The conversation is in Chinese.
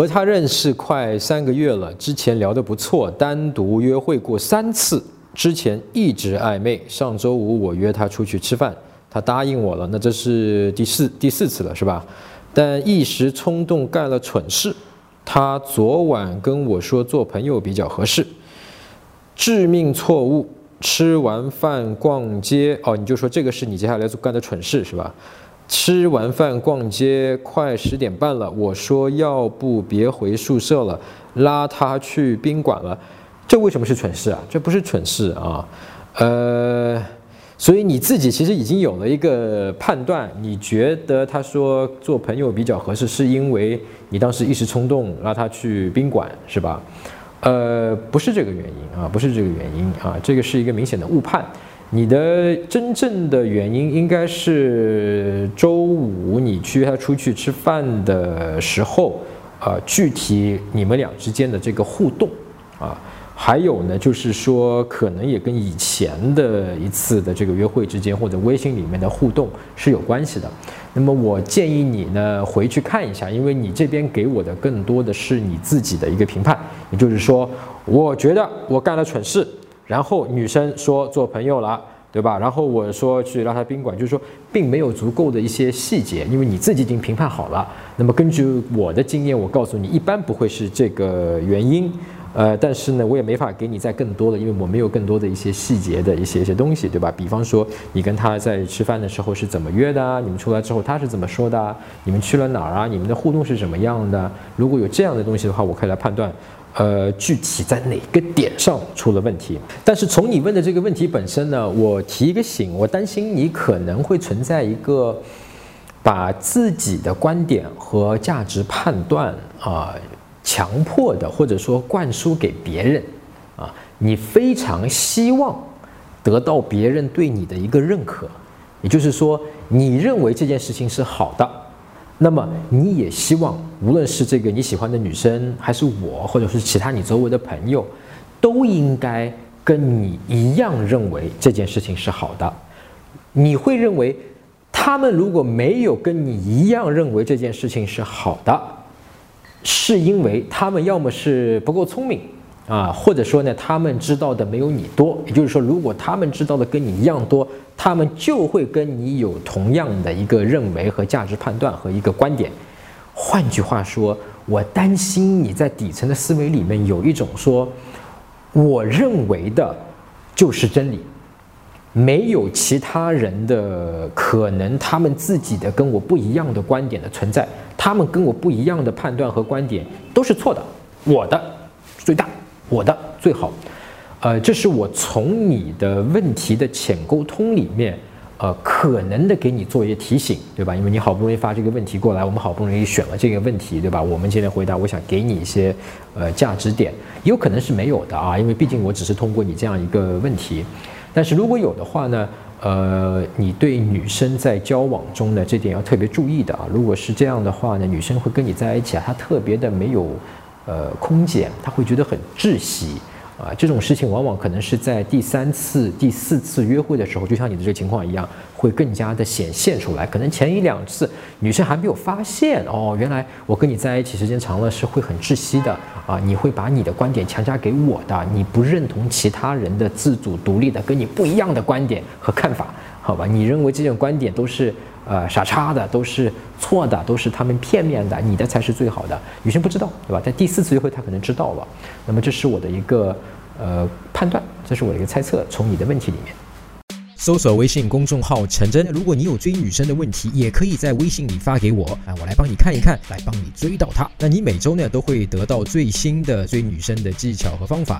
和他认识快三个月了，之前聊得不错，单独约会过三次，之前一直暧昧。上周五我约他出去吃饭，他答应我了，那这是第四第四次了，是吧？但一时冲动干了蠢事。他昨晚跟我说做朋友比较合适，致命错误。吃完饭逛街，哦，你就说这个是你接下来做干的蠢事是吧？吃完饭逛街，快十点半了。我说要不别回宿舍了，拉他去宾馆了。这为什么是蠢事啊？这不是蠢事啊。呃，所以你自己其实已经有了一个判断，你觉得他说做朋友比较合适，是因为你当时一时冲动拉他去宾馆是吧？呃，不是这个原因啊，不是这个原因啊，这个是一个明显的误判。你的真正的原因应该是周五你去约他出去吃饭的时候，啊，具体你们俩之间的这个互动，啊，还有呢，就是说可能也跟以前的一次的这个约会之间或者微信里面的互动是有关系的。那么我建议你呢回去看一下，因为你这边给我的更多的是你自己的一个评判，也就是说，我觉得我干了蠢事。然后女生说做朋友了，对吧？然后我说去拉她宾馆，就是说并没有足够的一些细节，因为你自己已经评判好了。那么根据我的经验，我告诉你，一般不会是这个原因。呃，但是呢，我也没法给你再更多的，因为我没有更多的一些细节的一些一些东西，对吧？比方说你跟他在吃饭的时候是怎么约的？你们出来之后他是怎么说的？你们去了哪儿啊？你们的互动是什么样的？如果有这样的东西的话，我可以来判断。呃，具体在哪个点上出了问题？但是从你问的这个问题本身呢，我提一个醒，我担心你可能会存在一个把自己的观点和价值判断啊强迫的，或者说灌输给别人啊，你非常希望得到别人对你的一个认可，也就是说，你认为这件事情是好的。那么你也希望，无论是这个你喜欢的女生，还是我，或者是其他你周围的朋友，都应该跟你一样认为这件事情是好的。你会认为，他们如果没有跟你一样认为这件事情是好的，是因为他们要么是不够聪明。啊，或者说呢，他们知道的没有你多。也就是说，如果他们知道的跟你一样多，他们就会跟你有同样的一个认为和价值判断和一个观点。换句话说，我担心你在底层的思维里面有一种说，我认为的就是真理，没有其他人的可能，他们自己的跟我不一样的观点的存在，他们跟我不一样的判断和观点都是错的，我的最大。我的最好，呃，这是我从你的问题的浅沟通里面，呃，可能的给你做一些提醒，对吧？因为你好不容易发这个问题过来，我们好不容易选了这个问题，对吧？我们今天回答，我想给你一些呃价值点，有可能是没有的啊，因为毕竟我只是通过你这样一个问题，但是如果有的话呢，呃，你对女生在交往中呢，这点要特别注意的啊。如果是这样的话呢，女生会跟你在一起啊，她特别的没有。呃，空间他会觉得很窒息。啊，这种事情往往可能是在第三次、第四次约会的时候，就像你的这个情况一样，会更加的显现出来。可能前一两次女生还没有发现哦，原来我跟你在一起时间长了是会很窒息的。啊，你会把你的观点强加给我的，你不认同其他人的自主独立的跟你不一样的观点和看法，好吧？你认为这种观点都是。呃，傻叉的都是错的，都是他们片面的，你的才是最好的。女生不知道，对吧？在第四次约会，她可能知道了。那么，这是我的一个呃判断，这是我的一个猜测。从你的问题里面，搜索微信公众号“陈真”。如果你有追女生的问题，也可以在微信里发给我啊，我来帮你看一看，来帮你追到她。那你每周呢都会得到最新的追女生的技巧和方法。